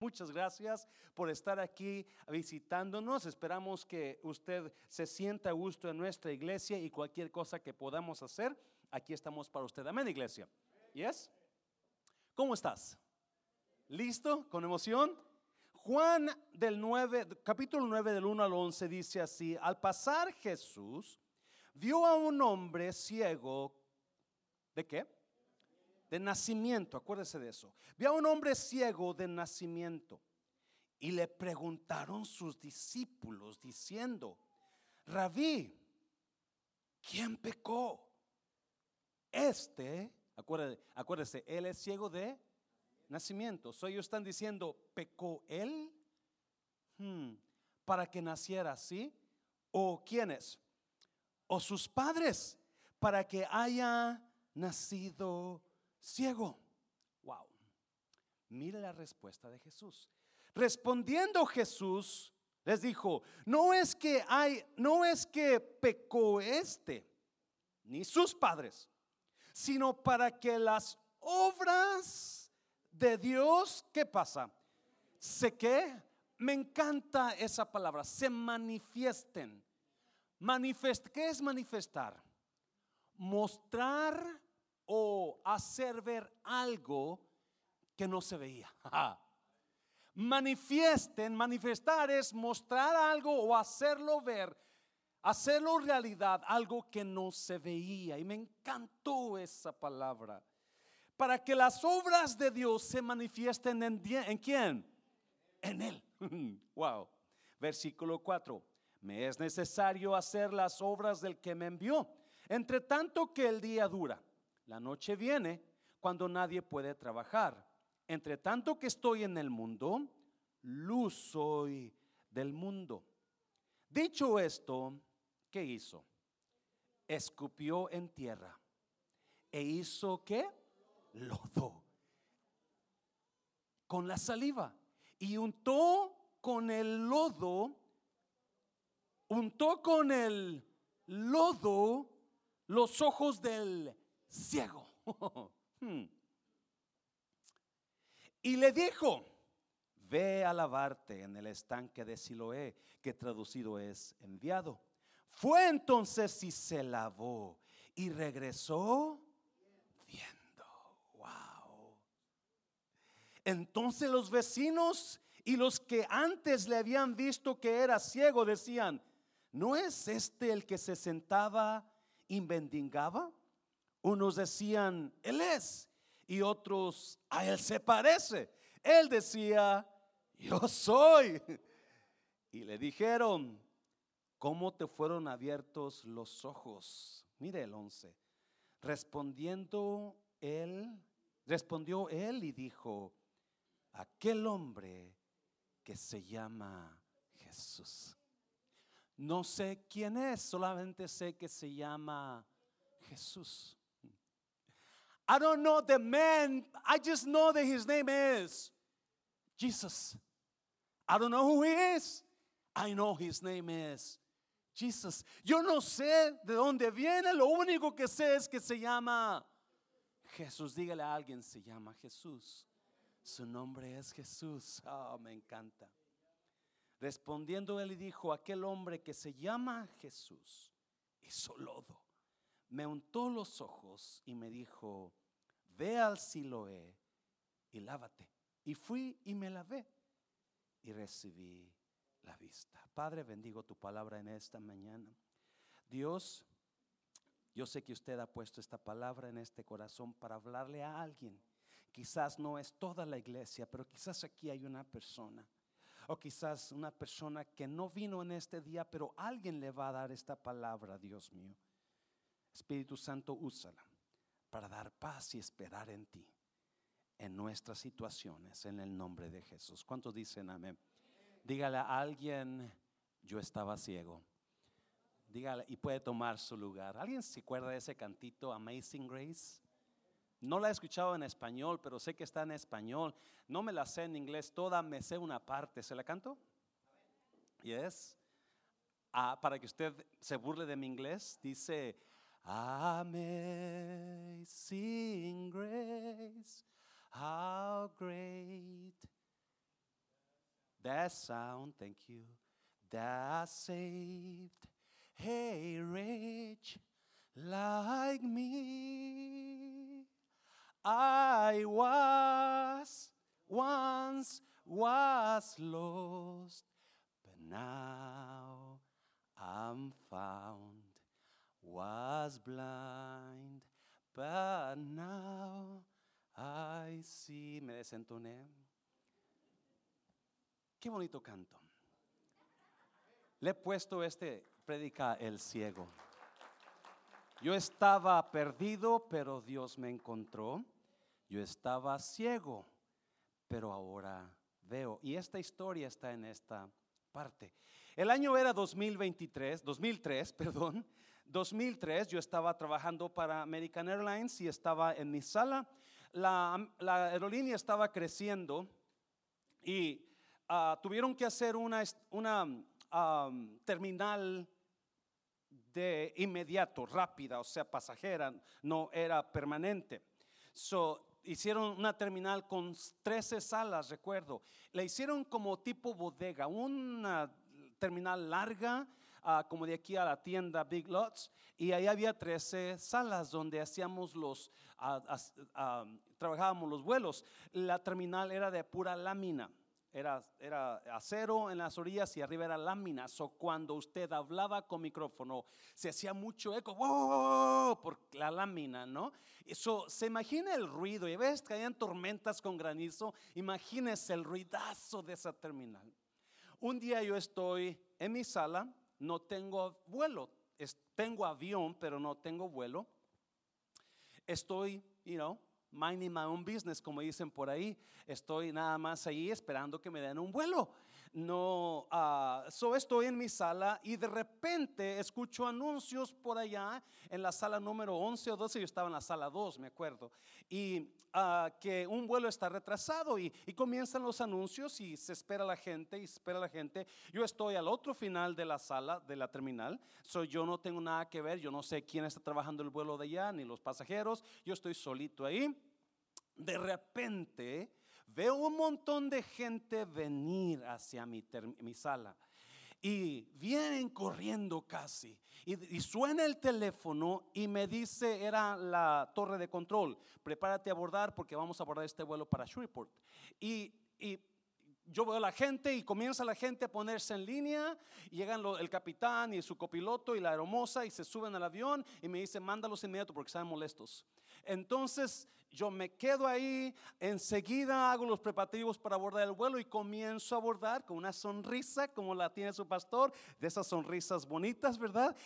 Muchas gracias por estar aquí visitándonos. Esperamos que usted se sienta a gusto en nuestra iglesia y cualquier cosa que podamos hacer, aquí estamos para usted. Amén, iglesia. ¿Yes? ¿Cómo estás? ¿Listo? ¿Con emoción? Juan del 9, capítulo 9 del 1 al 11 dice así, al pasar Jesús vio a un hombre ciego, ¿de qué? De nacimiento, acuérdese de eso. Vio a un hombre ciego de nacimiento y le preguntaron sus discípulos diciendo, Rabí, ¿quién pecó? Este, acuérdese, acuérdese, él es ciego de nacimiento. So ellos están diciendo, ¿pecó él? Hmm, para que naciera así. ¿O quiénes? ¿O sus padres? Para que haya nacido ciego. Wow. Mire la respuesta de Jesús. Respondiendo Jesús les dijo, no es que hay, no es que pecó este, ni sus padres, sino para que las obras de Dios, ¿qué pasa? ¿Se qué? Me encanta esa palabra, se manifiesten. Manifest, ¿Qué es manifestar? Mostrar o hacer ver algo que no se veía. Manifiesten, manifestar es mostrar algo o hacerlo ver, hacerlo realidad, algo que no se veía. Y me encantó esa palabra. Para que las obras de Dios se manifiesten en, quién? En Él. wow. Versículo 4. Me es necesario hacer las obras del que me envió. Entre tanto que el día dura. La noche viene cuando nadie puede trabajar. Entre tanto que estoy en el mundo, luz soy del mundo. Dicho esto, ¿qué hizo? Escupió en tierra e hizo qué? Lodo con la saliva y untó con el lodo, untó con el lodo los ojos del ciego. Hmm. Y le dijo, ve a lavarte en el estanque de Siloé, que traducido es enviado. Fue entonces y se lavó y regresó viendo. Wow. Entonces los vecinos y los que antes le habían visto que era ciego decían, ¿no es este el que se sentaba y mendigaba? Unos decían, Él es, y otros, a Él se parece. Él decía, yo soy. Y le dijeron, ¿cómo te fueron abiertos los ojos? Mire el 11. Respondiendo él, respondió él y dijo, aquel hombre que se llama Jesús. No sé quién es, solamente sé que se llama Jesús. I don't know the man. I just know that his name is Jesus. I don't know who he is. I know his name is Jesus. Yo no sé de dónde viene. Lo único que sé es que se llama Jesús. Dígale a alguien, se llama Jesús. Su nombre es Jesús. Oh, me encanta. Respondiendo él y dijo, aquel hombre que se llama Jesús hizo lodo, me untó los ojos y me dijo, ve al Siloé y lávate. Y fui y me lavé y recibí la vista. Padre, bendigo tu palabra en esta mañana. Dios, yo sé que usted ha puesto esta palabra en este corazón para hablarle a alguien. Quizás no es toda la iglesia, pero quizás aquí hay una persona. O quizás una persona que no vino en este día, pero alguien le va a dar esta palabra, Dios mío. Espíritu Santo, úsala para dar paz y esperar en ti, en nuestras situaciones, en el nombre de Jesús. ¿Cuántos dicen amén? Dígale a alguien, yo estaba ciego. Dígale, y puede tomar su lugar. ¿Alguien se acuerda de ese cantito, Amazing Grace? No la he escuchado en español, pero sé que está en español. No me la sé en inglés toda, me sé una parte. ¿Se la canto? Yes. Ah, para que usted se burle de mi inglés, dice, Amazing grace, how great that sound, thank you, that saved a rich like me. I was once was lost, but now I'm found. Was blind, but now I see. Me desentoné. Qué bonito canto. Le he puesto este predica el ciego. Yo estaba perdido, pero Dios me encontró. Yo estaba ciego, pero ahora veo. Y esta historia está en esta parte. El año era 2023, 2003, perdón. 2003 yo estaba trabajando para American Airlines y estaba en mi sala. La, aerolínea estaba creciendo y ah, tuvieron que hacer una, una terminal de inmediato, rápida, o sea, pasajera, no era permanente. So, hicieron una terminal con 13 salas, recuerdo. La hicieron como tipo bodega, una terminal larga, ah, como de aquí a la tienda Big Lots, y ahí había 13 salas donde hacíamos los, ah, ah, trabajábamos los vuelos. La terminal era de pura lámina era, era acero en las orillas y arriba era lámina. So cuando usted hablaba con micrófono, se hacía mucho eco por la lámina, ¿no? Eso, se imagina el ruido. Y ves que hayan tormentas con granizo. Imagínese el ruidazo de esa terminal. Un día yo estoy en mi sala, no tengo vuelo, tengo avión, pero no tengo vuelo. Estoy, you know, minding my own business, como dicen por ahí. Estoy nada más ahí esperando que me den un vuelo no, uh, so estoy en mi sala y de repente escucho anuncios por allá en la sala número 11 o 12, yo estaba en la sala 2, me acuerdo, y uh, que un vuelo está retrasado y, y, comienzan los anuncios y se espera la gente y se espera la gente. Yo estoy al otro final de la sala, de la terminal, so yo no tengo nada que ver, yo no sé quién está trabajando el vuelo de allá, ni los pasajeros, yo estoy solito ahí. De repente veo un montón de gente venir hacia mi, sala. Y vienen corriendo casi. Y, suena el teléfono y me dice, era la torre de control, prepárate a abordar porque vamos a abordar este vuelo para Shreveport. Y, y yo veo a la gente y comienza la gente a ponerse en línea. Llegan el capitán y su copiloto y la hermosa y se suben al avión y me dicen, mándalos inmediato porque están molestos. Entonces yo me quedo ahí, enseguida hago los preparativos para abordar el vuelo y comienzo a abordar con una sonrisa como la tiene su pastor, de esas sonrisas bonitas, ¿verdad?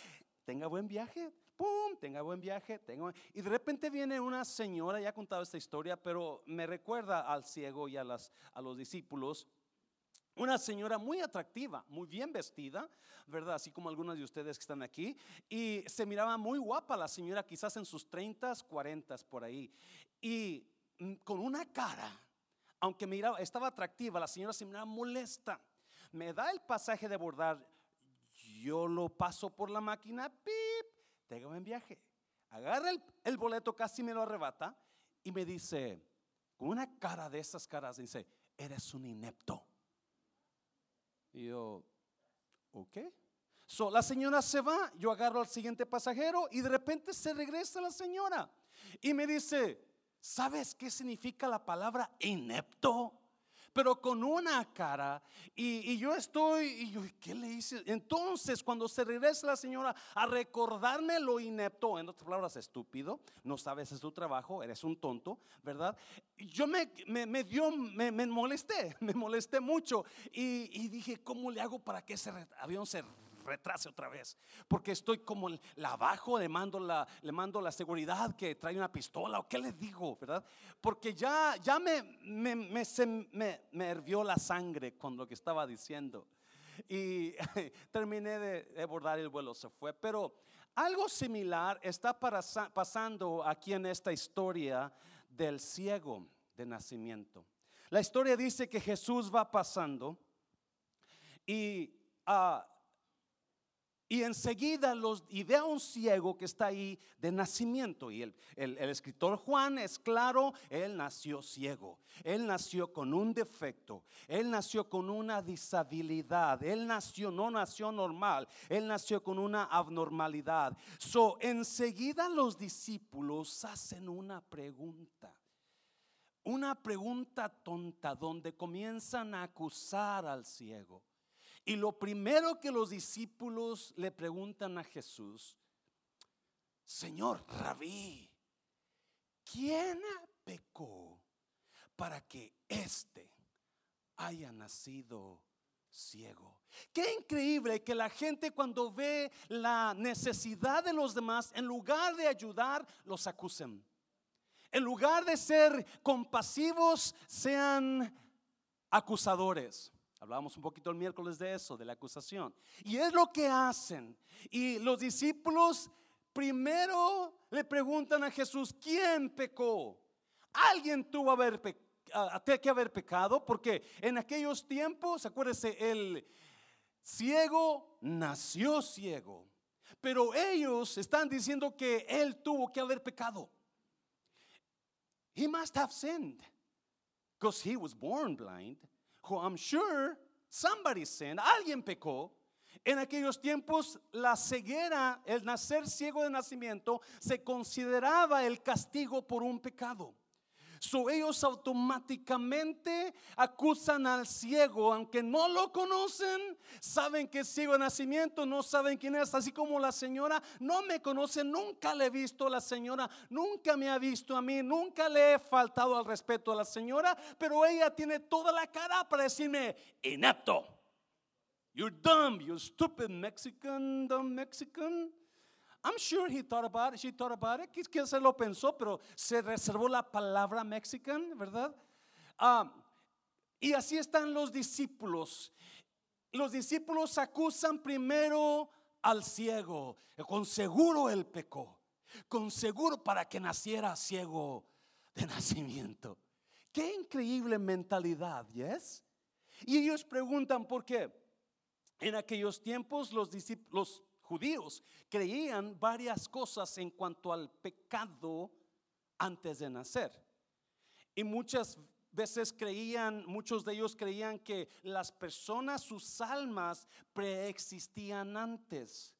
Tenga buen viaje, ¡pum! Tenga buen viaje. Tengo... Y de repente viene una señora, ya ha contado esta historia, pero me recuerda al ciego y a los discípulos. Una señora muy atractiva, muy bien vestida, ¿verdad? Así como algunos de ustedes que están aquí. Y se miraba muy guapa la señora, quizás en sus 30, 40 por ahí. Y mm, con una cara, aunque miraba, estaba atractiva, la señora se miraba molesta. Me da el pasaje de abordar, yo lo paso por la máquina, pip, tengo buen viaje. Agarra el, el boleto, casi me lo arrebata y me dice, con una cara de esas caras, dice, eres un inepto. Y yo, ok. So, la señora se va, yo agarro al siguiente pasajero y de repente se regresa la señora y me dice, ¿sabes qué significa la palabra inepto? pero con una cara. Y, yo estoy, y yo, ¿qué le hice? Entonces, cuando se regresa la señora a recordarme lo inepto, en otras palabras, estúpido, no sabes es tu trabajo, eres un tonto, ¿verdad? Yo me, me, dio, me, molesté, me molesté mucho. Y, y, dije, ¿cómo le hago para que ese avión se retrase otra vez. Porque estoy como la bajo, le mando la, le mando la seguridad que trae una pistola o qué le digo, ¿verdad? Porque ya, ya me, me, me, me, hervió la sangre con lo que estaba diciendo. Y terminé de abordar el vuelo, se fue. Pero algo similar está pasando aquí en esta historia del ciego de nacimiento. La historia dice que Jesús va pasando y uh, Y enseguida los, y ve a un ciego que está ahí de nacimiento. Y el, el, escritor Juan es claro, él nació ciego. Él nació con un defecto. Él nació con una disabilidad. Él nació, no nació normal. Él nació con una abnormalidad. So, enseguida los discípulos hacen una pregunta. Una pregunta tonta donde comienzan a acusar al ciego. Y lo primero que los discípulos le preguntan a Jesús, Señor, rabí, ¿quién pecó para que éste haya nacido ciego? Qué increíble que la gente cuando ve la necesidad de los demás, en lugar de ayudar, los acusen. En lugar de ser compasivos, sean acusadores. Hablábamos un poquito el miércoles de eso, de la acusación. Y es lo que hacen. Y los discípulos primero le preguntan a Jesús, ¿quién pecó? Alguien tuvo que haber pecado, porque en aquellos tiempos, acuérdese, el ciego nació ciego. Pero ellos están diciendo que él tuvo que haber pecado. He must have sinned because he was born blind I'm sure somebody sinned, alguien pecó. En aquellos tiempos la ceguera, el nacer ciego de nacimiento, se consideraba el castigo por un pecado. So ellos automáticamente acusan al ciego, aunque no lo conocen, saben que es ciego de nacimiento, no saben quién es, así como la señora no me conoce, nunca le he visto a la señora, nunca me ha visto a mí, nunca le he faltado al respeto a la señora, pero ella tiene toda la cara para decirme, inepto. You're dumb, you stupid Mexican, dumb Mexican. I'm sure he thought about it, she thought about it, que se lo pensó, pero se reservó la palabra mexican, ¿verdad? Y así están los discípulos. Los discípulos acusan primero al ciego, con seguro él pecó, con seguro para que naciera ciego de nacimiento. Qué increíble mentalidad, ¿yes? Y ellos preguntan por qué. En aquellos tiempos los discípulos judíos creían varias cosas en cuanto al pecado antes de nacer. Y muchas veces creían, muchos de ellos creían que las personas, sus almas preexistían antes.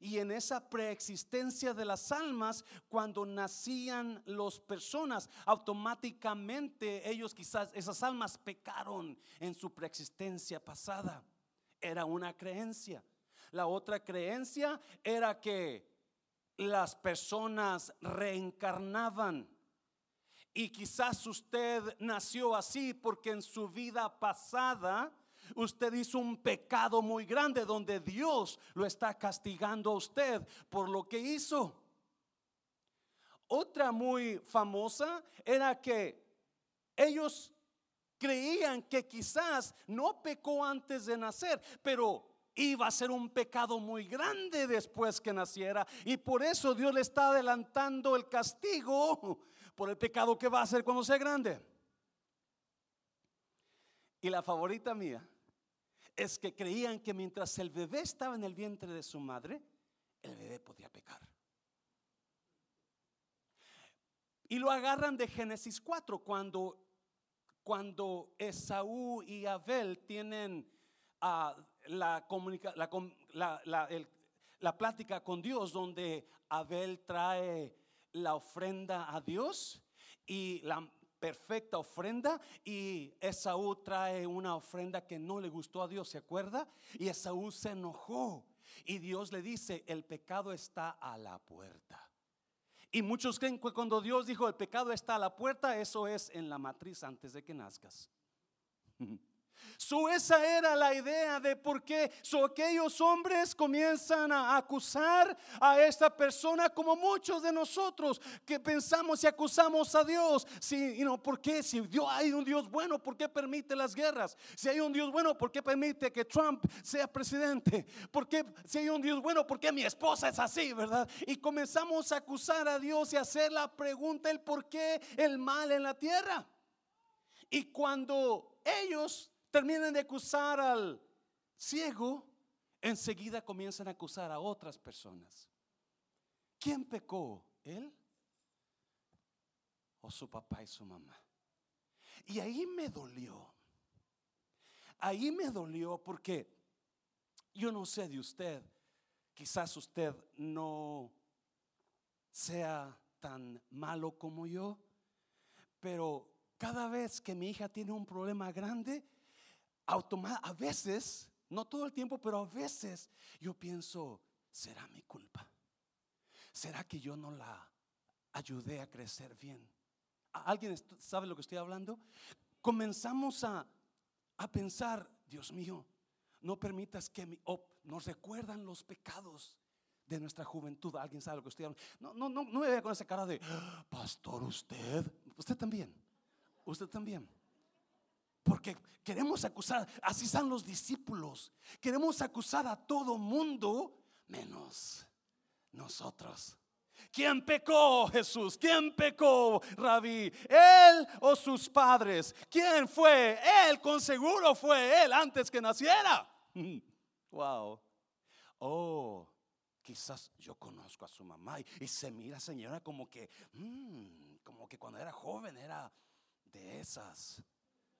Y en esa preexistencia de las almas, cuando nacían las personas, automáticamente ellos quizás, esas almas pecaron en su preexistencia pasada. Era una creencia. La otra creencia era que las personas reencarnaban. Y quizás usted nació así porque en su vida pasada usted hizo un pecado muy grande donde Dios lo está castigando a usted por lo que hizo. Otra muy famosa era que ellos creían que quizás no pecó antes de nacer, pero iba a ser un pecado muy grande después que naciera. Y por eso Dios le está adelantando el castigo por el pecado que va a hacer cuando sea grande. Y la favorita mía es que creían que mientras el bebé estaba en el vientre de su madre, el bebé podía pecar. Y lo agarran de Génesis 4, cuando, cuando Esaú y Abel tienen la, la, la plática con Dios donde Abel trae la ofrenda a Dios y la perfecta ofrenda y Esaú trae una ofrenda que no le gustó a Dios, ¿se acuerda? Y Esaú se enojó y Dios le dice, el pecado está a la puerta. Y muchos creen que cuando Dios dijo el pecado está a la puerta, eso es en la matriz antes de que nazcas. So, esa era la idea de por qué so, aquellos hombres comienzan a acusar a esta persona como muchos de nosotros que pensamos y acusamos a Dios. Si, you ¿Por qué? Si hay un Dios bueno, ¿por qué permite las guerras? Si hay un Dios bueno, ¿por qué permite que Trump sea presidente? ¿Por qué? Si hay un Dios bueno, ¿por qué mi esposa es así, verdad? Y comenzamos a acusar a Dios y hacer la pregunta, el por qué el mal en la tierra. Y cuando ellos terminan de acusar al ciego, enseguida comienzan a acusar a otras personas. ¿Quién pecó? ¿Él? ¿O su papá y su mamá? Y ahí me dolió. Ahí me dolió porque yo no sé de usted, quizás usted no sea tan malo como yo, pero cada vez que mi hija tiene un problema grande, a veces, no todo el tiempo, pero a veces yo pienso, ¿será mi culpa? ¿Será que yo no la ayudé a crecer bien? ¿Alguien sabe lo que estoy hablando? Comenzamos a, a pensar, Dios mío, no permitas que nos recuerdan los pecados de nuestra juventud. ¿Alguien sabe lo que estoy hablando? No, no, no, no me vea con esa cara de, ah, pastor, usted, usted también, usted también. Porque queremos acusar, así están los discípulos. Queremos acusar a todo mundo menos nosotros. ¿Quién pecó, Jesús? ¿Quién pecó, Rabí? ¿Él o sus padres? ¿Quién fue? Él, con seguro fue él antes que naciera. Wow. Oh, quizás yo conozco a su mamá y, se mira, señora, como que, mm, como que cuando era joven era de esas.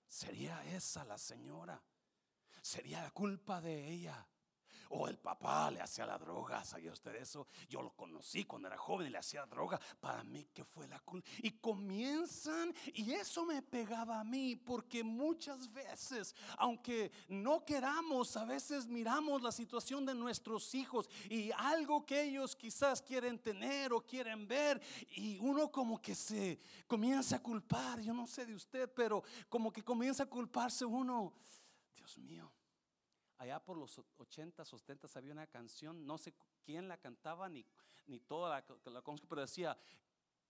¿Sería esa la señora? ¿Sería la culpa de ella? O el papá le hacía la droga, ¿sabía usted eso? Yo lo conocí cuando era joven y le hacía droga. Para mí que fue la culpa. Y comienzan, y eso me pegaba a mí, porque muchas veces, aunque no queramos, a veces miramos la situación de nuestros hijos y algo que ellos quizás quieren tener o quieren ver, y uno como que se comienza a culpar. Yo no sé de usted, pero como que comienza a culparse uno. Dios mío allá por los 80, 70 había una canción, no sé quién la cantaba ni, ni toda la, la pero decía,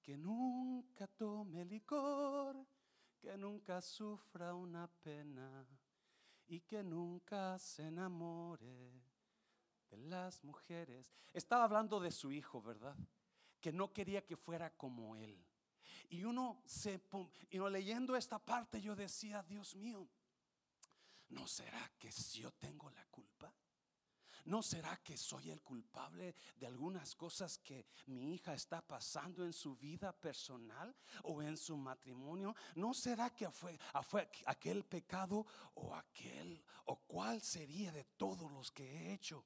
que nunca tome licor, que nunca sufra una pena y que nunca se enamore de las mujeres. Estaba hablando de su hijo, ¿verdad? Que no quería que fuera como él. Y uno se, y uno leyendo esta parte, yo decía, Dios mío, ¿no será que yo tengo la culpa? ¿No será que soy el culpable de algunas cosas que mi hija está pasando en su vida personal o en su matrimonio? ¿No será que fue, aquel pecado o aquel o cuál sería de todos los que he hecho?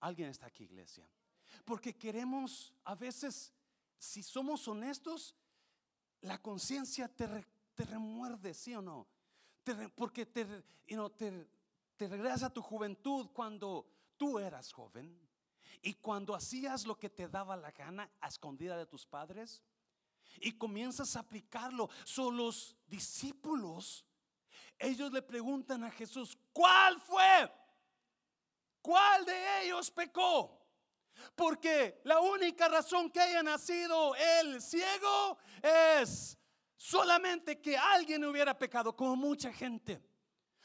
Alguien está aquí, iglesia. Porque queremos, a veces, si somos honestos, la conciencia te remuerde, ¿sí o no? Porque te, te, regresas a tu juventud cuando tú eras joven y cuando hacías lo que te daba la gana a escondida de tus padres y comienzas a aplicarlo. Son los discípulos. Ellos le preguntan a Jesús, ¿cuál fue? ¿Cuál de ellos pecó? Porque la única razón que haya nacido el ciego es Solamente que alguien hubiera pecado, como mucha gente.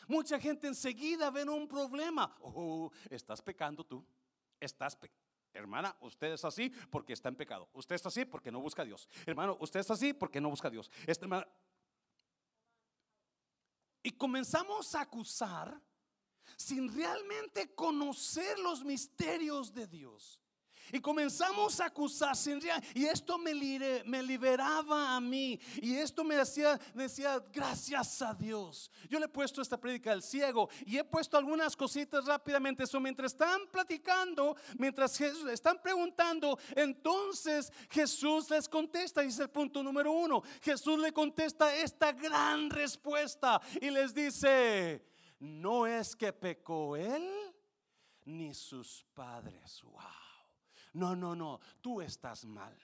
Mucha gente enseguida ven un problema. Oh, estás pecando tú. Estás Hermana, usted es así porque está en pecado. Usted está así porque no busca a Dios. Hermano, usted está así porque no busca a Dios. Este y comenzamos a acusar sin realmente conocer los misterios de Dios. Y comenzamos a acusar sin Y esto me, me liberaba a mí. Y esto me decía, decía, gracias a Dios. Yo le he puesto esta prédica al ciego. Y he puesto algunas cositas rápidamente. Eso mientras están platicando, mientras están preguntando, entonces Jesús les contesta. Y es el punto número uno. Jesús le contesta esta gran respuesta. Y les dice, no es que pecó él ni sus padres. Wow. No, no, no, tú estás mal.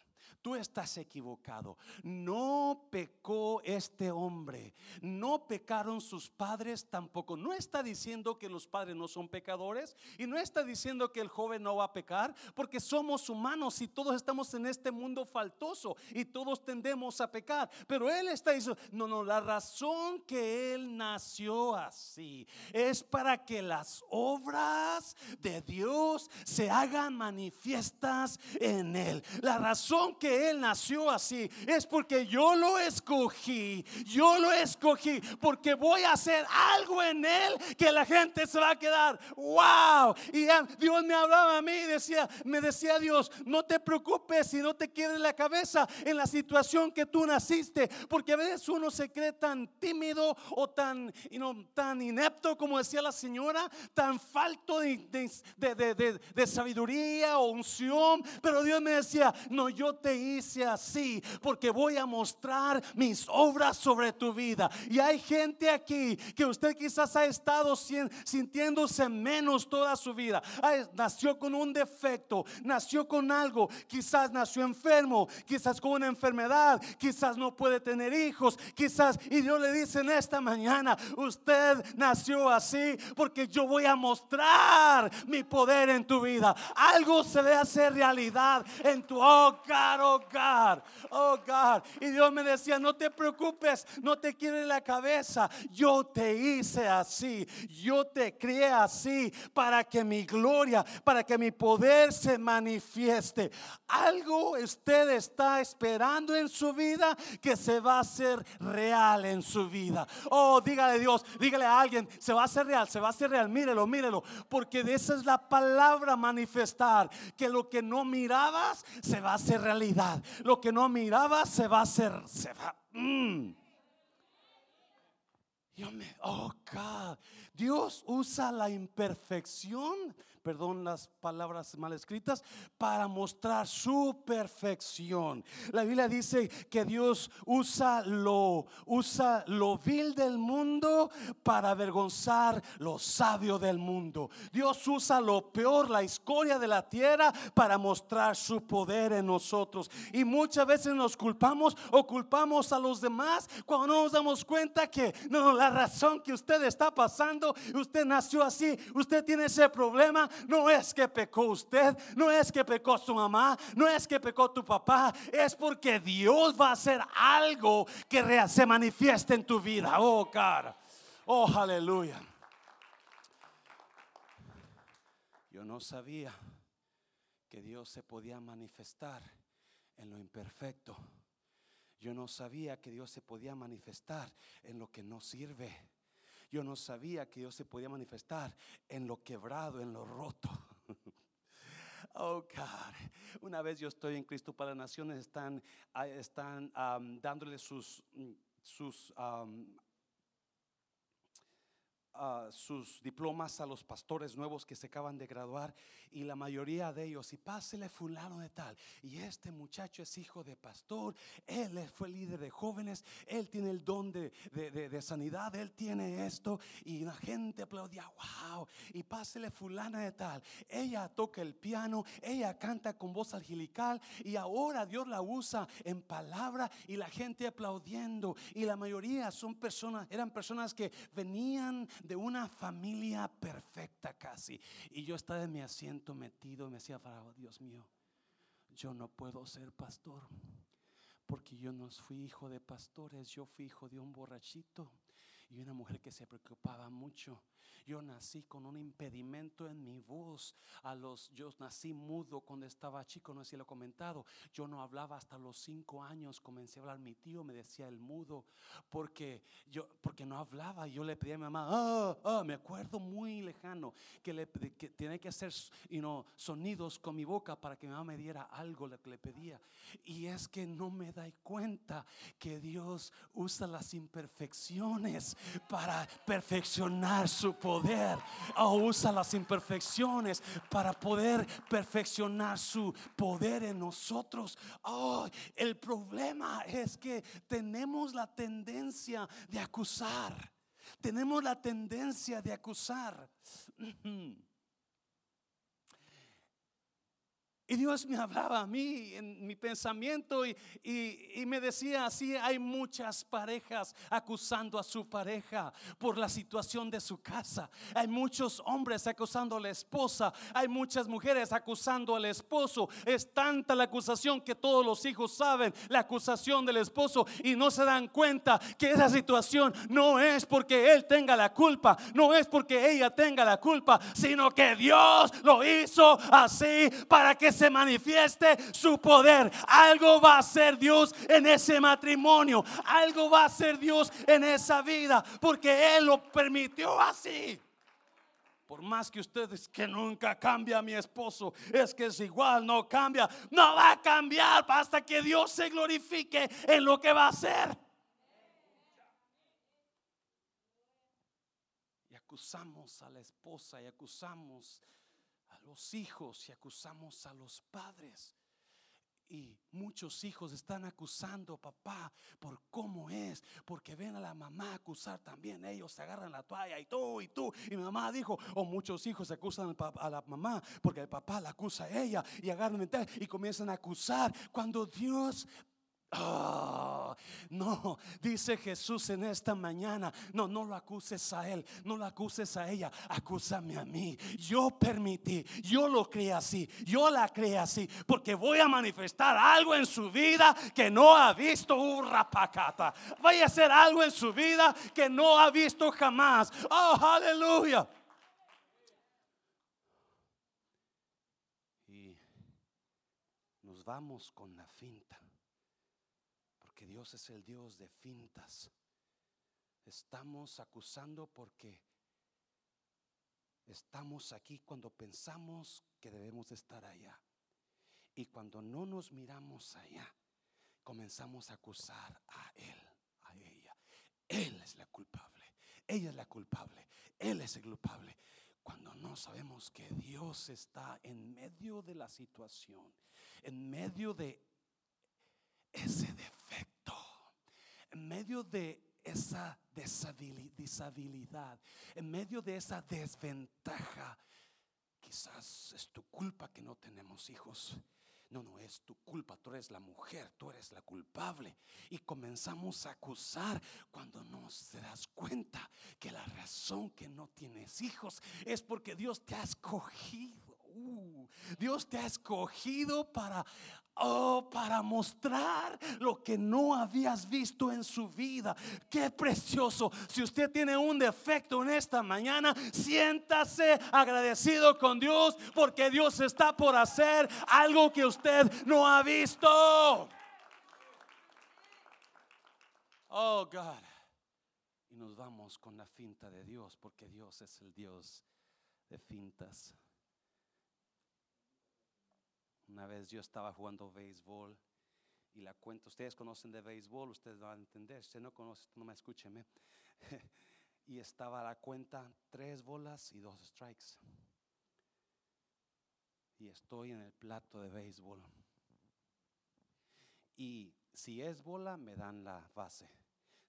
Tú estás equivocado. No pecó este hombre. No pecaron sus padres tampoco. No está diciendo que los padres no son pecadores. Y no está diciendo que el joven no va a pecar. Porque somos humanos y todos estamos en este mundo faltoso. Y todos tendemos a pecar. Pero él está diciendo, no, no, la razón que él nació así es para que las obras de Dios se hagan manifiestas en él. La razón razón él nació así es porque yo lo escogí. Yo lo escogí porque voy a hacer algo en él que la gente se va a quedar. Wow. Y Dios me hablaba a mí y decía, me decía Dios, no te preocupes si no te quieres la cabeza en la situación que tú naciste, porque a veces uno se cree tan tímido o tan, tan inepto como decía la señora, tan falto de, de sabiduría o unción, pero Dios me decía, no, yo te hice así porque voy a mostrar mis obras sobre tu vida. Y hay gente aquí que usted quizás ha estado sintiéndose menos toda su vida. nació con un defecto, nació con algo, quizás nació enfermo, quizás con una enfermedad, quizás no puede tener hijos, quizás, y Dios le dice en esta mañana, usted nació así porque yo voy a mostrar mi poder en tu vida. Algo se debe hacer realidad en tu hogar, hogar, hogar. Y Dios me decía, no te preocupes, no te quiere la cabeza. Yo te hice así, yo te creé así para que mi gloria, para que mi poder se manifieste. Algo usted está esperando en su vida que se va a hacer real en su vida. Oh, dígale Dios, dígale a alguien, se va a hacer real, se va a hacer real. Mírelo, mírelo, porque de esa es la palabra manifestar, que lo que no mirabas se va a hacer realidad. Lo que no mirabas se va a hacer, se va. Mm. oh God, Dios usa la imperfección perdón las palabras mal escritas, para mostrar su perfección. La Biblia dice que Dios usa lo, usa lo vil del mundo para avergonzar lo sabio del mundo. Dios usa lo peor, la escoria de la tierra, para mostrar su poder en nosotros. Y muchas veces nos culpamos o culpamos a los demás cuando no nos damos cuenta que no, la razón que usted está pasando, usted nació así, usted tiene ese problema, no es que pecó usted, no es que pecó su mamá, no es que pecó tu papá, es porque Dios va a hacer algo que se manifieste en tu vida. Oh, cara. Oh, aleluya. Yo no sabía que Dios se podía manifestar en lo imperfecto. Yo no sabía que Dios se podía manifestar en lo que no sirve. Yo no sabía que Dios se podía manifestar en lo quebrado, en lo roto. Oh God, una vez yo estoy en Cristo para las Naciones, están, ah, están dándole sus, mm, sus sus diplomas a los pastores nuevos que se acaban de graduar y la mayoría de ellos, y pásele fulano de tal, y este muchacho es hijo de pastor, él fue líder de jóvenes, él tiene el don de, de, sanidad, él tiene esto, y la gente aplaudía, wow, y pásele fulana de tal, ella toca el piano, ella canta con voz angelical, y ahora Dios la usa en palabra y la gente aplaudiendo, y la mayoría son personas, eran personas que venían de una familia perfecta casi. Y yo estaba en mi asiento metido y me decía, Dios mío, yo no puedo ser pastor. Porque yo no fui hijo de pastores, yo fui hijo de un borrachito y una mujer que se preocupaba mucho yo nací con un impedimento en mi voz. A los, yo nací mudo cuando estaba chico, no sé si lo he comentado. Yo no hablaba hasta los cinco años. Comencé a hablar. Mi tío me decía el mudo porque yo, porque no hablaba. Yo le pedía a mi mamá, ah, ah, me acuerdo muy lejano que le que tenía que hacer you sonidos con mi boca para que mi mamá me diera algo lo que le pedía. Y es que no me da cuenta que Dios usa las imperfecciones para perfeccionar su poder poder. Oh, usa las imperfecciones para poder perfeccionar su poder en nosotros. Oh, el problema es que tenemos la tendencia de acusar. Tenemos la tendencia de acusar. Y Dios me hablaba a mí en mi pensamiento y, me decía así, hay muchas parejas acusando a su pareja por la situación de su casa. Hay muchos hombres acusando a la esposa. Hay muchas mujeres acusando al esposo. Es tanta la acusación que todos los hijos saben la acusación del esposo y no se dan cuenta que esa situación no es porque él tenga la culpa, no es porque ella tenga la culpa, sino que Dios lo hizo así para que se se manifieste su poder. Algo va a hacer Dios en ese matrimonio. Algo va a hacer Dios en esa vida. Porque Él lo permitió así. Por más que ustedes que nunca cambia mi esposo, es que es igual, no cambia, no va a cambiar hasta que Dios se glorifique en lo que va a hacer. Y acusamos a la esposa y acusamos los hijos y acusamos a los padres. Y muchos hijos están acusando a papá por cómo es, porque ven a la mamá acusar también. Ellos se agarran la toalla y tú y tú. Y mi mamá dijo, o muchos hijos acusan a la mamá porque el papá la acusa a ella y agarran y comienzan a acusar. Cuando Dios Oh, no, dice Jesús en esta mañana, no, no lo acuses a él, no lo acuses a ella, acúsame a mí. Yo permití, yo lo creé así, yo la creé así, porque voy a manifestar algo en su vida que no ha visto un rapacata. Voy a hacer algo en su vida que no ha visto jamás. Oh, aleluya. Y nos vamos con la finta. Dios es el Dios de fintas. Estamos acusando porque estamos aquí cuando pensamos que debemos estar allá. Y cuando no nos miramos allá, comenzamos a acusar a él, a ella. Él es la culpable, ella es la culpable, él es el culpable. Cuando no sabemos que Dios está en medio de la situación, en medio de ese defecto en medio de esa deshabilidad, en medio de esa desventaja, quizás es tu culpa que no tenemos hijos. No, no es tu culpa, tú eres la mujer, tú eres la culpable. Y comenzamos a acusar cuando nos das cuenta que la razón que no tienes hijos es porque Dios te ha escogido. Uh, Dios te ha escogido para Oh, para mostrar lo que no habías visto en su vida. Qué precioso. Si usted tiene un defecto en esta mañana, siéntase agradecido con Dios porque Dios está por hacer algo que usted no ha visto. Oh, God. Y nos vamos con la finta de Dios porque Dios es el Dios de fintas. Una vez yo estaba jugando béisbol y la cuenta, ustedes conocen de béisbol, ustedes van a entender, si no conocen, no me escúcheme. y estaba la cuenta tres bolas y dos strikes. Y estoy en el plato de béisbol. Y si es bola, me dan la base.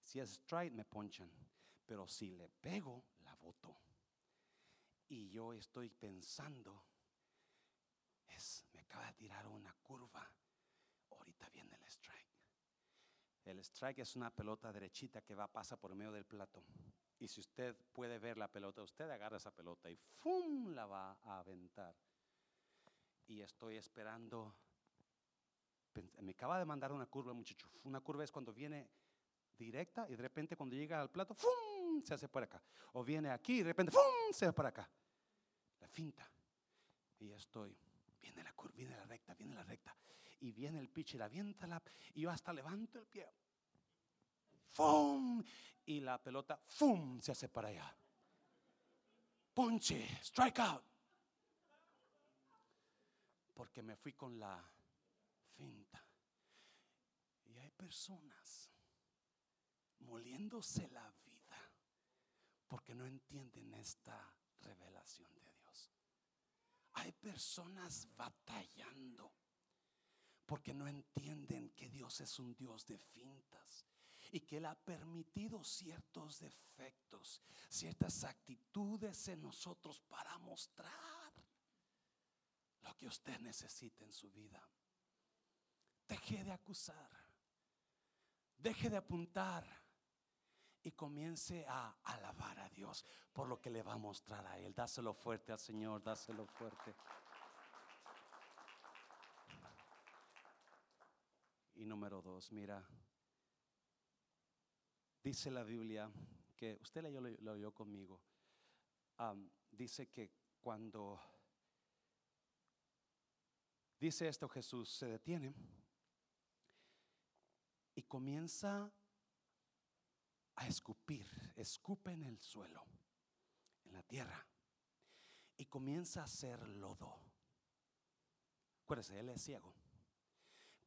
Si es strike, me ponchan. Pero si le pego, la voto. Y yo estoy pensando me acaba de tirar una curva. Ahorita viene el strike. El strike es una pelota derechita que va a pasar por medio del plato. Y si usted puede ver la pelota, usted agarra esa pelota y ¡fum! la va a aventar. Y estoy esperando. Me acaba de mandar una curva, muchacho. Una curva es cuando viene directa y de repente cuando llega al plato, ¡fum! se hace por acá. O viene aquí y de repente, ¡fum! se hace por acá. La finta. Y estoy viene la curva, viene la recta, viene la recta. Y viene el pitch y la avienta la, y yo hasta levanto el pie. ¡Fum! Y la pelota, ¡fum! se hace para allá. Ponche, strike out. Porque me fui con la finta. Y hay personas moliéndose la vida porque no entienden esta revelación de personas batallando porque no entienden que Dios es un Dios de fintas y que Él ha permitido ciertos defectos, ciertas actitudes en nosotros para mostrar lo que usted necesita en su vida. Deje de acusar, deje de apuntar y comience a alabar a Dios por lo que le va a mostrar a Él. Dáselo fuerte al Señor, dáselo fuerte. Y número dos, mira, dice la Biblia que usted leyó, lo oyó conmigo. dice que cuando Dice esto Jesús, se detiene y comienza a escupir, escupe en el suelo, en la tierra, y comienza a hacer lodo. Acuérdese, él es ciego.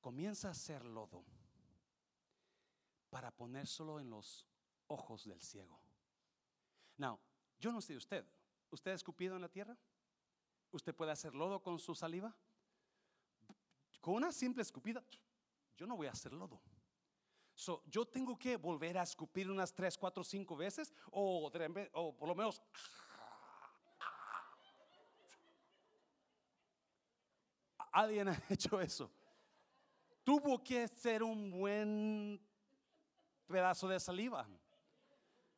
Comienza a hacer lodo para ponérselo en los ojos del ciego. Now, yo no sé usted, ¿usted ha escupido en la tierra? ¿Usted puede hacer lodo con su saliva? Con una simple escupida, yo no voy a hacer lodo. So, yo tengo que volver a escupir unas 3, 4, 5 veces o, o por lo menos... Alguien ha hecho eso. Tuvo que ser un buen pedazo de saliva.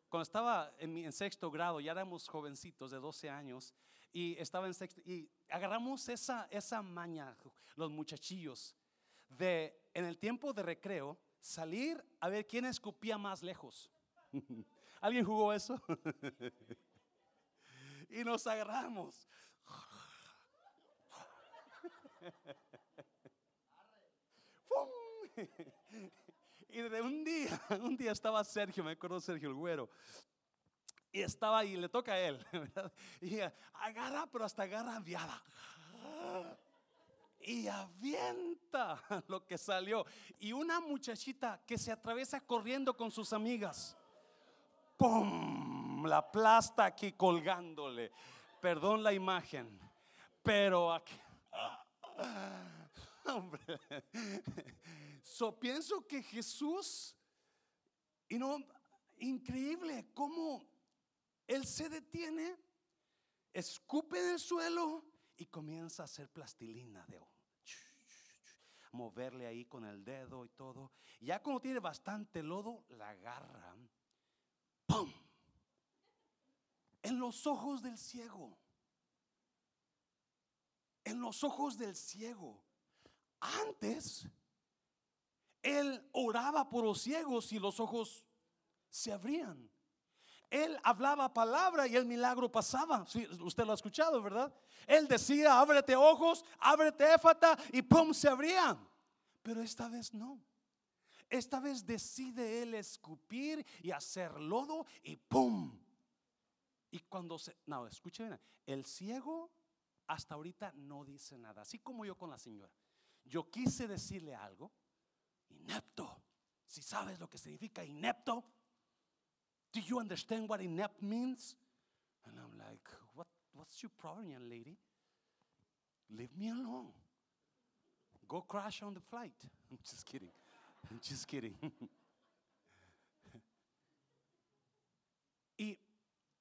Cuando estaba en, en, sexto grado, ya éramos jovencitos de 12 años, y estaba en sexto, y agarramos esa, esa maña, los muchachillos, de en el tiempo de recreo, salir a ver quién escupía más lejos. ¿Alguien jugó eso? y nos agarramos. y de un día, un día estaba Sergio, me acuerdo Sergio el güero, y estaba ahí, le toca a él, y agarra, pero hasta agarra aviada y avienta lo que salió. Y una muchachita que se atraviesa corriendo con sus amigas. ¡Pum! La plasta aquí colgándole. Perdón la imagen, pero aquí. Hombre. So, pienso que Jesús, y no, increíble cómo Él se detiene, escupe del suelo y comienza a hacer plastilina de moverle ahí con el dedo y todo. Ya cuando tiene bastante lodo, la agarra. ¡Pum! En los ojos del ciego. En los ojos del ciego. Antes, él oraba por los ciegos y los ojos se abrían. Él hablaba palabra y el milagro pasaba. usted lo ha escuchado, ¿verdad? Él decía, ábrete ojos, ábrete éfata y pum, se abrían. Pero esta vez no. Esta vez decide él escupir y hacer lodo y pum. Y cuando se, no, escuche bien, el ciego hasta ahorita no dice nada, así como yo con la señora. Yo quise decirle algo, inepto. Si sabes lo que significa inepto, do you understand what inept means? And I'm like, what, what's your problem, young lady? Leave me alone. Go crash on the flight. I'm just kidding. I'm just kidding. y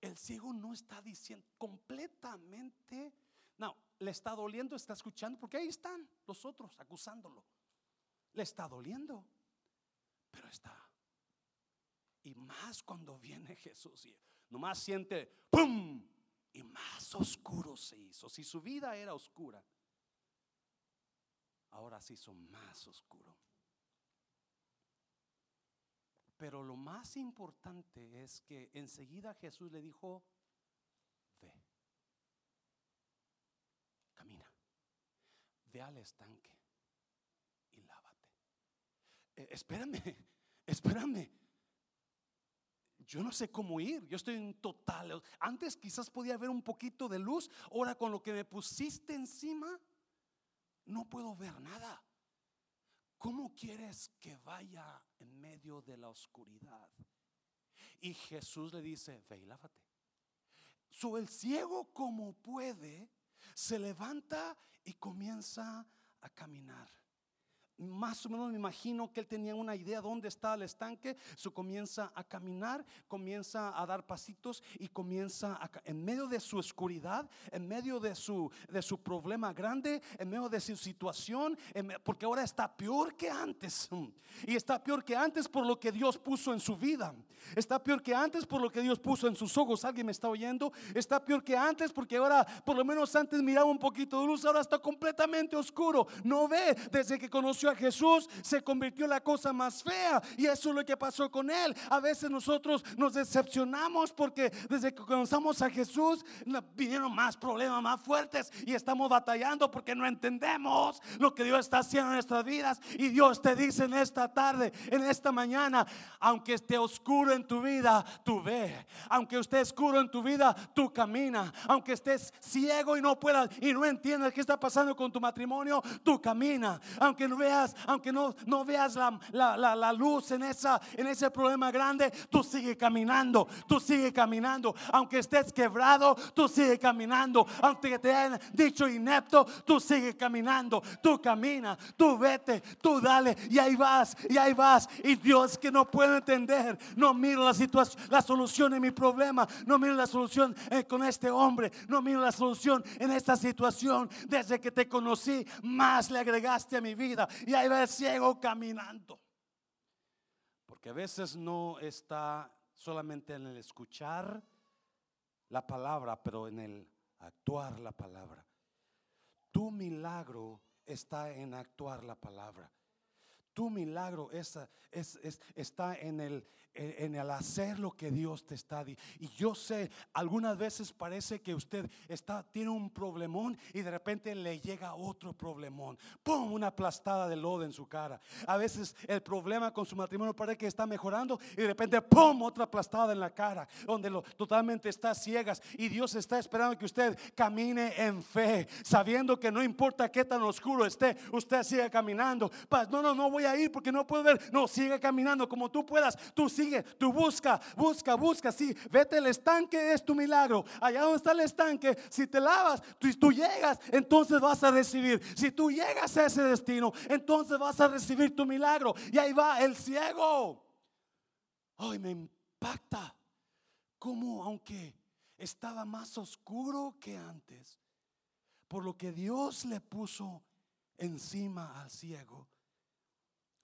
el ciego no está diciendo completamente, no, le está doliendo, está escuchando, porque ahí están los otros acusándolo. Le está doliendo, pero está. Y más cuando viene Jesús y nomás siente, ¡pum! Y más oscuro se hizo. Si su vida era oscura, ahora se hizo más oscuro. Pero lo más importante es que enseguida Jesús le dijo, ve, camina, ve al estanque y lávate. Eh, espérame, espérame. Yo no sé cómo ir, yo estoy en total. Antes quizás podía haber un poquito de luz, ahora con lo que me pusiste encima, no puedo ver nada. ¿Cómo quieres que vaya en medio de la oscuridad? Y Jesús le dice, ve y lávate. So el ciego como puede, se levanta y comienza a caminar más o menos me imagino que él tenía una idea dónde está el estanque, su comienza a caminar, comienza a dar pasitos y comienza a, en medio de su oscuridad, en medio de su, de su problema grande, en medio de su situación, porque ahora está peor que antes. Y está peor que antes por lo que Dios puso en su vida. Está peor que antes por lo que Dios puso en sus ojos. ¿Alguien me está oyendo? Está peor que antes porque ahora, por lo menos antes miraba un poquito de luz, ahora está completamente oscuro. No ve desde que conoció a Jesús, se convirtió en la cosa más fea. Y eso es lo que pasó con él. A veces nosotros nos decepcionamos porque desde que conocemos a Jesús vinieron más problemas más fuertes y estamos batallando porque no entendemos lo que Dios está haciendo en nuestras vidas. Y Dios te dice en esta tarde, en esta mañana, aunque esté oscuro en tu vida, tú ve. Aunque esté oscuro en tu vida, tú camina. Aunque estés ciego y no puedas y no entiendas qué está pasando con tu matrimonio, tú camina. Aunque no veas, aunque no, no veas la, la, la, luz en, esa, en ese problema grande, tú sigue caminando. Tú sigue caminando. Aunque estés quebrado, tú sigue caminando. Aunque te hayan dicho inepto, tú sigue caminando. Tú camina, tú vete, tú dale. Y ahí vas, y ahí vas. Y Dios que no puede entender, no miro la situación, la solución en mi problema. No miro la solución eh, con este hombre. No miro la solución en esta situación. Desde que te conocí, más le agregaste a mi vida. Y ahí va el ciego caminando. Porque a veces no está solamente en el escuchar la palabra, pero en el actuar la palabra. Tu milagro está en actuar la palabra. Tu milagro es, es, está en el, en el hacer lo que Dios te está diciendo. Y yo sé, algunas veces parece que usted está, tiene un problemón y de repente le llega otro problemón. ¡Pum! Una aplastada de lodo en su cara. A veces el problema con su matrimonio parece que está mejorando y de repente ¡pum! Otra aplastada en la cara, donde lo, totalmente está ciegas. Y Dios está esperando que usted camine en fe, sabiendo que no importa qué tan oscuro esté, usted sigue caminando. No, no, no voy a ir porque no puedo ver. No, sigue caminando como tú puedas. Tú sigue tú busca, busca, busca. Sí, vete al estanque, es tu milagro. Allá donde está el estanque, si te lavas, tú, tú llegas, entonces vas a recibir. Si tú llegas a ese destino, entonces vas a recibir tu milagro. Y ahí va el ciego. Ay, me impacta como aunque estaba más oscuro que antes, por lo que Dios le puso encima al ciego.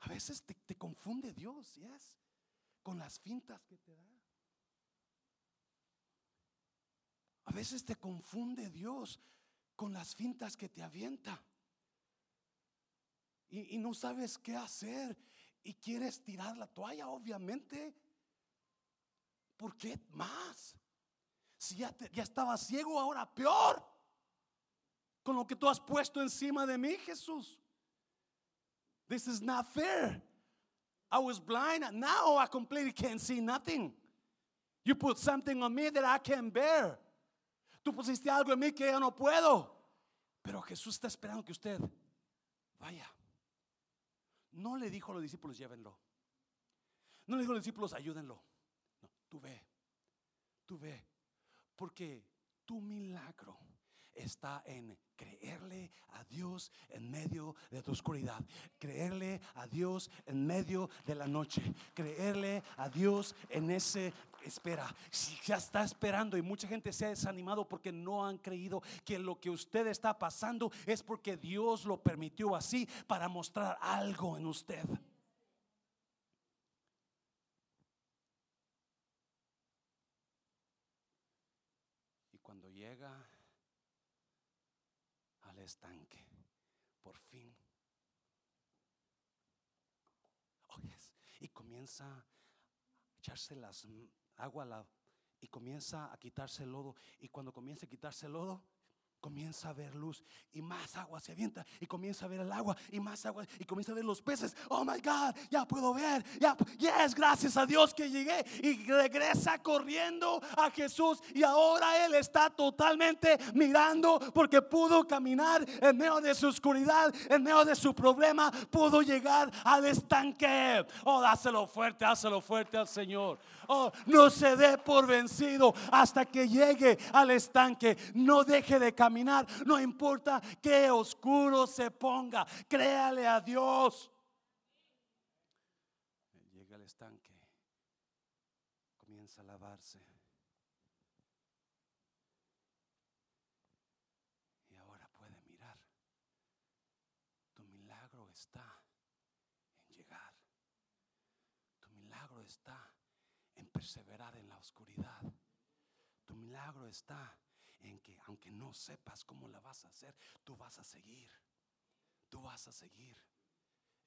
A veces te, te confunde Dios, yes con las fintas que te da. A veces te confunde Dios con las fintas que te avienta. Y, no sabes qué hacer. Y quieres tirar la toalla, obviamente. ¿Por qué más? Si ya, ya estaba ciego, ahora peor. Con lo que tú has puesto encima de mí, Jesús. This is not fair. I was blind. Now I completely can't see nothing. You put something on me that I can't bear. Tú pusiste algo en mí que yo no puedo. Pero Jesús está esperando que usted vaya. No le dijo a los discípulos, llévenlo. No le dijo a los discípulos, ayúdenlo. No, tú ve. Tú ve. Porque tu milagro está en creerle a Dios en medio de tu oscuridad, creerle a Dios en medio de la noche, creerle a Dios en ese espera. Si ya está esperando y mucha gente se ha desanimado porque no han creído que lo que usted está pasando es porque Dios lo permitió así para mostrar algo en usted. Y cuando llega estanque. Por fin. Oh, y comienza a echarse las agua la, y comienza a quitarse el lodo. Y cuando comienza a quitarse el lodo, comienza a ver luz y más agua se avienta y comienza a ver el agua y más agua y comienza a ver los peces. Oh my God, ya puedo ver. Ya, yes, gracias a Dios que llegué y regresa corriendo a Jesús y ahora él está totalmente mirando porque pudo caminar en medio de su oscuridad, en medio de su problema, pudo llegar al estanque. Oh, dáselo fuerte, dáselo fuerte al Señor. Oh, no se dé por vencido hasta que llegue al estanque. No deje de caminar no importa qué oscuro se ponga, créale a Dios. Llega al estanque, comienza a lavarse. Y ahora puede mirar. Tu milagro está en llegar. Tu milagro está en perseverar en la oscuridad. Tu milagro está en que aunque no sepas cómo la vas a hacer, tú vas a seguir. Tú vas a seguir.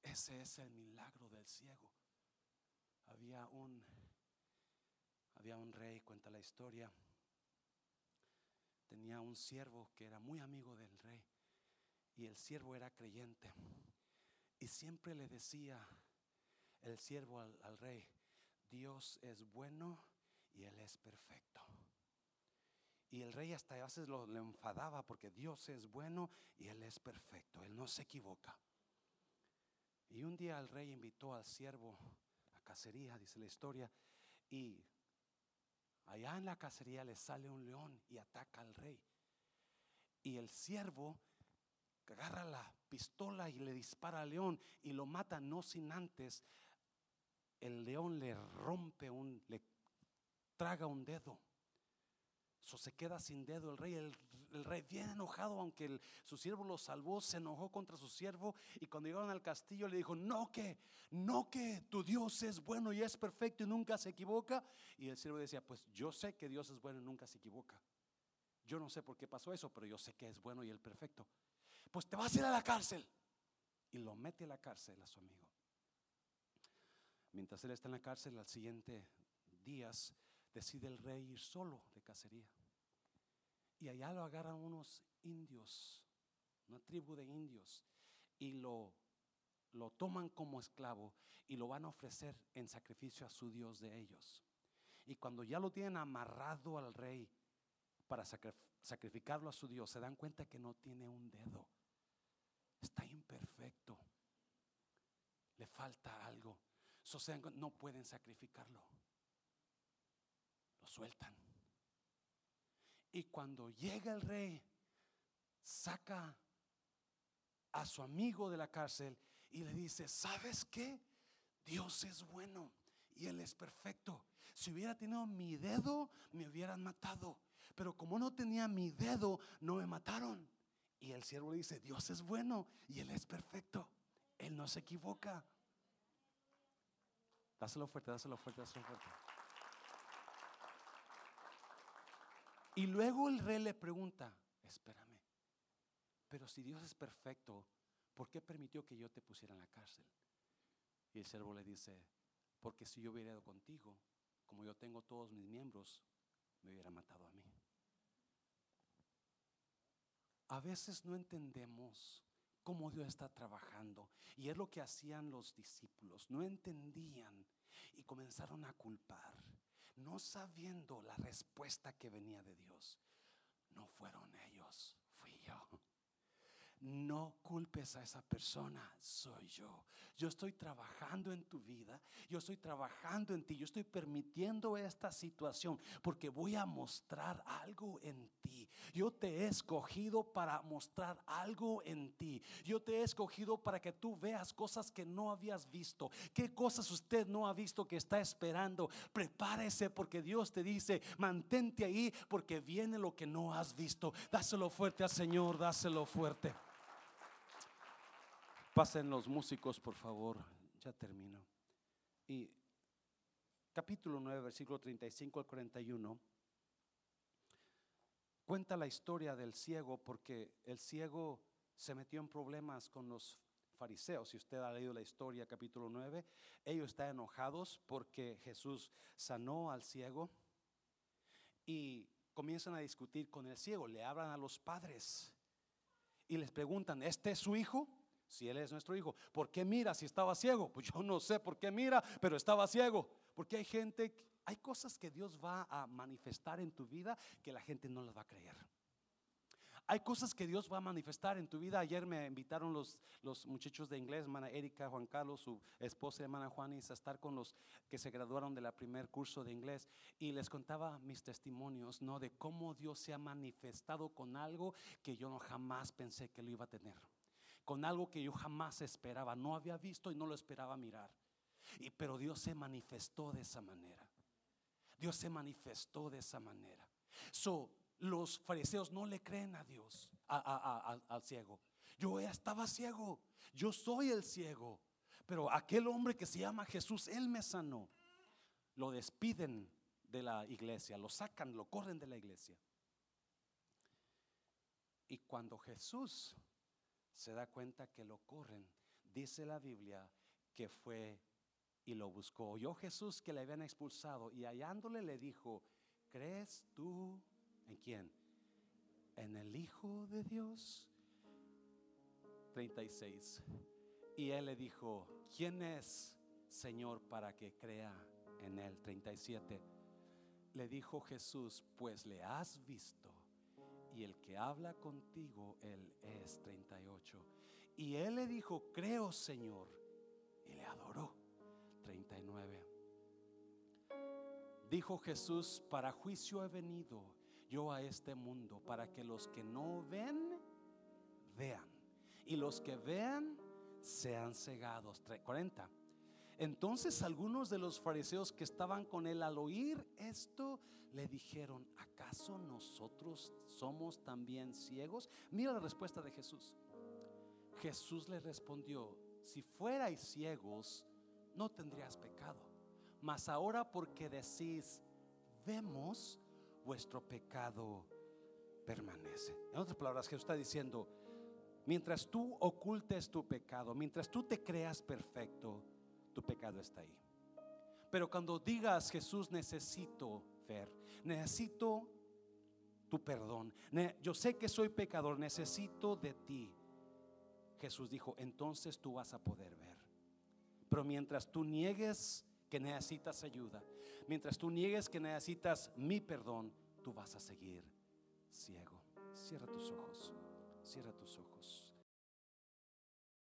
Ese es el milagro del ciego. Había un había un rey, cuenta la historia. Tenía un siervo que era muy amigo del rey y el siervo era creyente. Y siempre le decía el siervo al, rey, Dios es bueno y Él es perfecto. Y el rey hasta a veces lo, le enfadaba porque Dios es bueno y Él es perfecto, Él no se equivoca. Y un día el rey invitó al siervo a cacería, dice la historia, y allá en la cacería le sale un león y ataca al rey. Y el siervo agarra la pistola y le dispara al león y lo mata no sin antes el león le rompe un le traga un dedo. So, se queda sin dedo el rey. El, rey bien enojado, aunque su siervo lo salvó, se enojó contra su siervo. Y cuando llegaron al castillo le dijo, no que, no que tu Dios es bueno y es perfecto y nunca se equivoca. Y el siervo decía, pues yo sé que Dios es bueno y nunca se equivoca. Yo no sé por qué pasó eso, pero yo sé que es bueno y el perfecto. Pues te vas a ir a la cárcel. Y lo mete a la cárcel a su amigo. Mientras él está en la cárcel, al siguiente días decide el rey ir solo de cacería. Y allá lo agarran unos indios, una tribu de indios, y lo, lo toman como esclavo y lo van a ofrecer en sacrificio a su Dios de ellos. Y cuando ya lo tienen amarrado al rey para sacrificarlo a su Dios, se dan cuenta que no tiene un dedo. Está imperfecto. Le falta algo. no pueden sacrificarlo lo sueltan. Y cuando llega el rey, saca a su amigo de la cárcel y le dice, ¿sabes qué? Dios es bueno y Él es perfecto. Si hubiera tenido mi dedo, me hubieran matado. Pero como no tenía mi dedo, no me mataron. Y el siervo le dice, Dios es bueno y Él es perfecto. Él no se equivoca. Dáselo fuerte, dáselo fuerte, dáselo fuerte. Y luego el rey le pregunta, espérame, pero si Dios es perfecto, ¿por qué permitió que yo te pusiera en la cárcel? Y el siervo le dice, porque si yo hubiera ido contigo, como yo tengo todos mis miembros, me hubiera matado a mí. A veces no entendemos cómo Dios está trabajando. Y es lo que hacían los discípulos. No entendían y comenzaron a culpar no sabiendo la respuesta que venía de Dios. No fueron ellos. No culpes a esa persona, soy yo. Yo estoy trabajando en tu vida, yo estoy trabajando en ti, yo estoy permitiendo esta situación porque voy a mostrar algo en ti. Yo te he escogido para mostrar algo en ti. Yo te he escogido para que tú veas cosas que no habías visto. ¿Qué cosas usted no ha visto que está esperando? Prepárese porque Dios te dice, mantente ahí porque viene lo que no has visto. Dáselo fuerte al Señor, dáselo fuerte. Pasen los músicos, por favor. Ya termino. Y capítulo 9, versículo 35 al 41, cuenta la historia del ciego porque el ciego se metió en problemas con los fariseos. Si usted ha leído la historia, capítulo 9, ellos están enojados porque Jesús sanó al ciego y comienzan a discutir con el ciego. Le hablan a los padres y les preguntan, ¿este es su hijo? Si Él es nuestro hijo. ¿Por qué mira si estaba ciego? Pues yo no sé por qué mira, pero estaba ciego. Porque hay gente, hay cosas que Dios va a manifestar en tu vida que la gente no las va a creer. Hay cosas que Dios va a manifestar en tu vida. Ayer me invitaron los, los muchachos de inglés, hermana Erika, Juan Carlos, su esposa, hermana Juanis, a estar con los que se graduaron del primer curso de inglés. Y les contaba mis testimonios, ¿no? De cómo Dios se ha manifestado con algo que yo no jamás pensé que lo iba a tener con algo que yo jamás esperaba, no había visto y no lo esperaba mirar. Y, pero Dios se manifestó de esa manera. Dios se manifestó de esa manera. So, los fariseos no le creen a Dios, al ciego. Yo estaba ciego, yo soy el ciego. Pero aquel hombre que se llama Jesús, él me sanó. Lo despiden de la iglesia, lo sacan, lo corren de la iglesia. Y cuando Jesús se da cuenta que lo corren. dice la Biblia que fue y lo buscó. Oyó Jesús que le habían expulsado y hallándole le dijo, ¿crees tú en quién? En el Hijo de Dios. 36. Y él le dijo, ¿quién es Señor para que crea en él? 37. Le dijo Jesús, pues le has visto y el que habla contigo, él es 38. Y él le dijo, creo Señor, y le adoró. 39. Dijo Jesús, para juicio he venido yo a este mundo, para que los que no ven, vean. Y los que vean, sean cegados. 40. Entonces algunos de los fariseos que estaban con él al oír esto le dijeron, ¿acaso nosotros somos también ciegos? Mira la respuesta de Jesús. Jesús le respondió, si fuerais ciegos, no tendrías pecado. Mas ahora porque decís, vemos, vuestro pecado permanece. En otras palabras, Jesús está diciendo, mientras tú ocultes tu pecado, mientras tú te creas perfecto, tu pecado está ahí. Pero cuando digas, Jesús, necesito ver, necesito tu perdón, yo sé que soy pecador, necesito de ti. Jesús dijo, entonces tú vas a poder ver. Pero mientras tú niegues que necesitas ayuda, mientras tú niegues que necesitas mi perdón, tú vas a seguir ciego. Cierra tus ojos, cierra tus ojos.